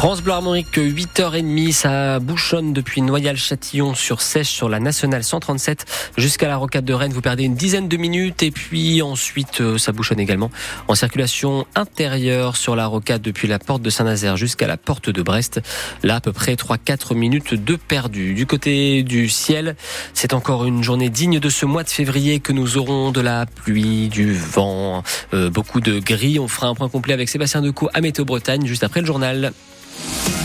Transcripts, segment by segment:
France Bleu Armorique, 8h30, ça bouchonne depuis Noyal-Châtillon sur Sèche sur la nationale 137 jusqu'à la rocade de Rennes. Vous perdez une dizaine de minutes et puis ensuite euh, ça bouchonne également en circulation intérieure sur la rocade depuis la porte de Saint-Nazaire jusqu'à la porte de Brest. Là, à peu près 3-4 minutes de perdu. Du côté du ciel, c'est encore une journée digne de ce mois de février que nous aurons de la pluie, du vent, euh, beaucoup de gris. On fera un point complet avec Sébastien Decaux à Météo Bretagne juste après le journal. Bye.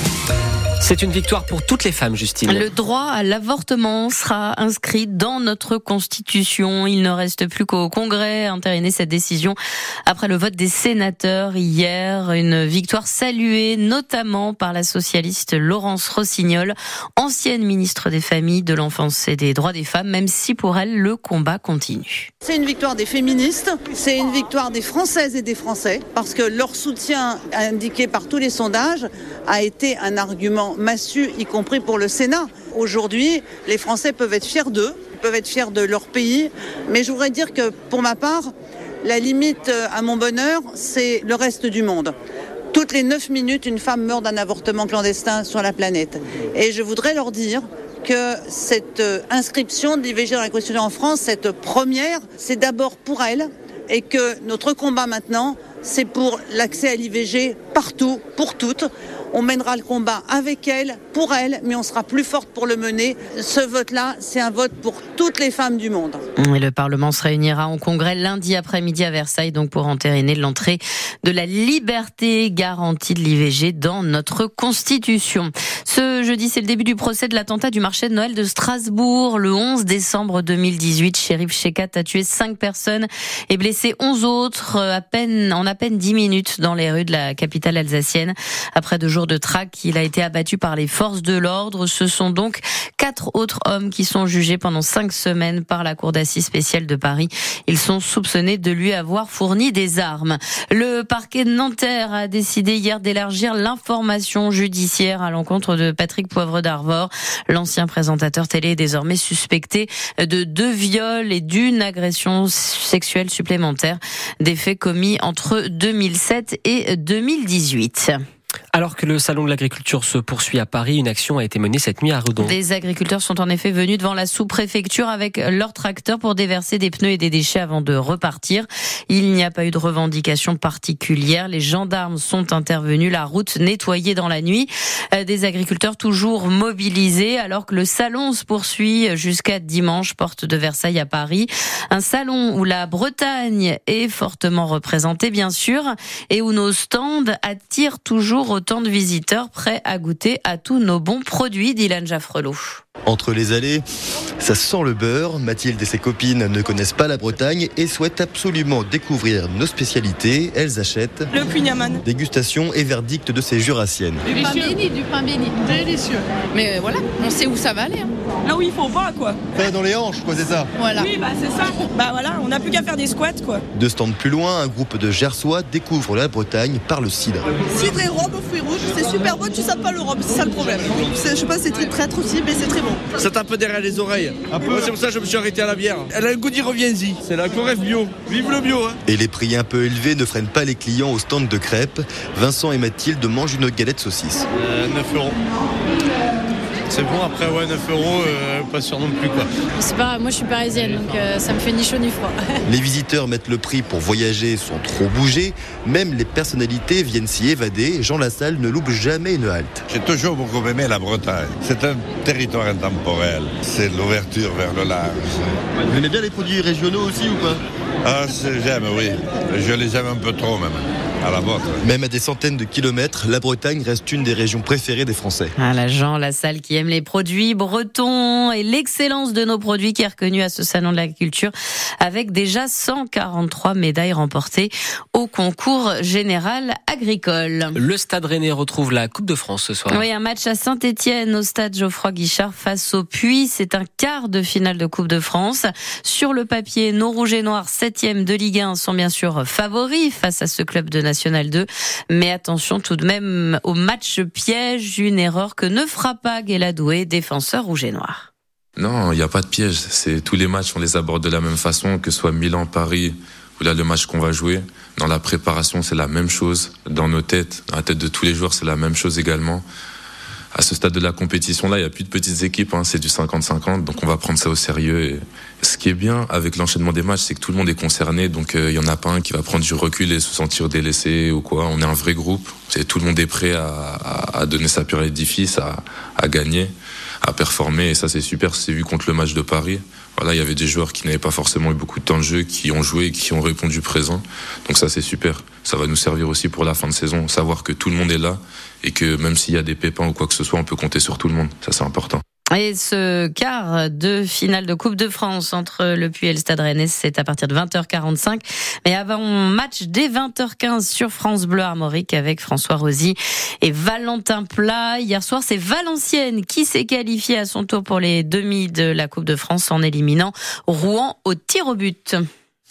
C'est une victoire pour toutes les femmes, Justine. Le droit à l'avortement sera inscrit dans notre Constitution. Il ne reste plus qu'au Congrès à entériner cette décision après le vote des sénateurs hier. Une victoire saluée notamment par la socialiste Laurence Rossignol, ancienne ministre des Familles, de l'Enfance et des Droits des Femmes, même si pour elle, le combat continue. C'est une victoire des féministes, c'est une victoire des Françaises et des Français, parce que leur soutien indiqué par tous les sondages a été un argument massu, y compris pour le Sénat. Aujourd'hui, les Français peuvent être fiers d'eux, peuvent être fiers de leur pays, mais je voudrais dire que pour ma part, la limite à mon bonheur, c'est le reste du monde. Toutes les 9 minutes, une femme meurt d'un avortement clandestin sur la planète. Et je voudrais leur dire que cette inscription de l'IVG dans la Constitution en France, cette première, c'est d'abord pour elle et que notre combat maintenant, c'est pour l'accès à l'IVG partout, pour toutes. On mènera le combat avec elle, pour elle, mais on sera plus forte pour le mener. Ce vote-là, c'est un vote pour toutes les femmes du monde. Et le Parlement se réunira en congrès lundi après-midi à Versailles, donc pour entériner l'entrée de la liberté garantie de l'IVG dans notre Constitution. Ce jeudi, c'est le début du procès de l'attentat du marché de Noël de Strasbourg. Le 11 décembre 2018, Shérif Shekat a tué 5 personnes et blessé 11 autres à peine, en à peine 10 minutes dans les rues de la capitale alsacienne. Après deux jours de traque, il a été abattu par les forces de l'ordre. Ce sont donc quatre autres hommes qui sont jugés pendant cinq semaines par la Cour d'assises spéciale de Paris. Ils sont soupçonnés de lui avoir fourni des armes. Le parquet de Nanterre a décidé hier d'élargir l'information judiciaire à l'encontre de Patrick Poivre d'Arvor. L'ancien présentateur télé est désormais suspecté de deux viols et d'une agression sexuelle supplémentaire. Des faits commis entre 2007 et 2018. Alors que le salon de l'agriculture se poursuit à Paris, une action a été menée cette nuit à Redon. Des agriculteurs sont en effet venus devant la sous-préfecture avec leurs tracteurs pour déverser des pneus et des déchets avant de repartir. Il n'y a pas eu de revendication particulière. Les gendarmes sont intervenus, la route nettoyée dans la nuit. Des agriculteurs toujours mobilisés alors que le salon se poursuit jusqu'à dimanche, porte de Versailles à Paris. Un salon où la Bretagne est fortement représentée, bien sûr, et où nos stands attirent toujours autant de visiteurs prêts à goûter à tous nos bons produits, Dylan Jaffrelot. Entre les allées, ça sent le beurre. Mathilde et ses copines ne connaissent pas la Bretagne et souhaitent absolument découvrir nos spécialités. Elles achètent le Cunyaman. Dégustation et verdict de ces jurassiennes. Du pain béni, du pain béni. Délicieux. Mais voilà, on sait où ça va aller. Hein. Là où il faut pas, quoi. Pas dans les hanches, quoi, c'est ça Voilà. Oui, bah c'est ça. Bah voilà, on n'a plus qu'à faire des squats, quoi. Deux stands plus loin, un groupe de Gersois découvre la Bretagne par le cidre. Cidre et aux fruits rouges, c'est super bon, tu sais pas le rhum, c'est ça le problème. Je sais pas, c'est très traître aussi, mais c'est très bon. Ça tape un peu derrière les oreilles. C'est pour ça que je me suis arrêté à la bière. Elle a un goût d'y reviens-y. C'est la Coref bio. Vive le bio. Hein. Et les prix un peu élevés ne freinent pas les clients au stand de crêpes. Vincent et Mathilde mangent une galette saucisse. Euh, 9 euros. C'est bon, après, ouais, 9 euros, euh, pas sûr non plus, quoi. C'est pas, moi, je suis parisienne, donc euh, ça me fait ni chaud ni froid. Les visiteurs mettent le prix pour voyager sans trop bouger. Même les personnalités viennent s'y évader. Jean Lassalle ne loupe jamais une halte. J'ai toujours beaucoup aimé la Bretagne. C'est un territoire intemporel. C'est l'ouverture vers le large. Vous aimez bien les produits régionaux aussi ou pas? Ah, j'aime, oui. Je les aime un peu trop, même. À la vôtre. Même à des centaines de kilomètres, la Bretagne reste une des régions préférées des Français. Ah, la Jean Lassalle qui aime les produits bretons et l'excellence de nos produits qui est reconnue à ce salon de l'agriculture avec déjà 143 médailles remportées au concours général agricole. Le Stade Rennais retrouve la Coupe de France ce soir. Oui, un match à Saint-Étienne au stade Geoffroy Guichard face au Puy. C'est un quart de finale de Coupe de France. Sur le papier, nos rouges et noirs, septième de Ligue 1, sont bien sûr favoris face à ce club de National 2. Mais attention tout de même au match piège, une erreur que ne fera pas Guéladoué, défenseur rouge et noir. Non, il n'y a pas de piège. C'est tous les matchs, on les aborde de la même façon, que ce soit Milan, Paris Là, le match qu'on va jouer, dans la préparation, c'est la même chose. Dans nos têtes, dans la tête de tous les joueurs, c'est la même chose également. À ce stade de la compétition, là, il n'y a plus de petites équipes, hein, c'est du 50-50, donc on va prendre ça au sérieux. Et ce qui est bien avec l'enchaînement des matchs, c'est que tout le monde est concerné, donc euh, il y en a pas un qui va prendre du recul et se sentir délaissé ou quoi. On est un vrai groupe, tout le monde est prêt à, à, à donner sa pure édifice, à, à gagner, à performer, et ça c'est super. C'est vu contre le match de Paris. Voilà, il y avait des joueurs qui n'avaient pas forcément eu beaucoup de temps de jeu, qui ont joué qui ont répondu présent. Donc ça, c'est super. Ça va nous servir aussi pour la fin de saison, savoir que tout le monde est là et que même s'il y a des pépins ou quoi que ce soit, on peut compter sur tout le monde. Ça, c'est important. Et ce quart de finale de Coupe de France entre le Puy et le Stade c'est à partir de 20h45. Mais avant match dès 20h15 sur France Bleu Armorique avec François Rosy et Valentin Plat. Hier soir, c'est Valenciennes qui s'est qualifié à son tour pour les demi de la Coupe de France en éliminant Rouen au tir au but.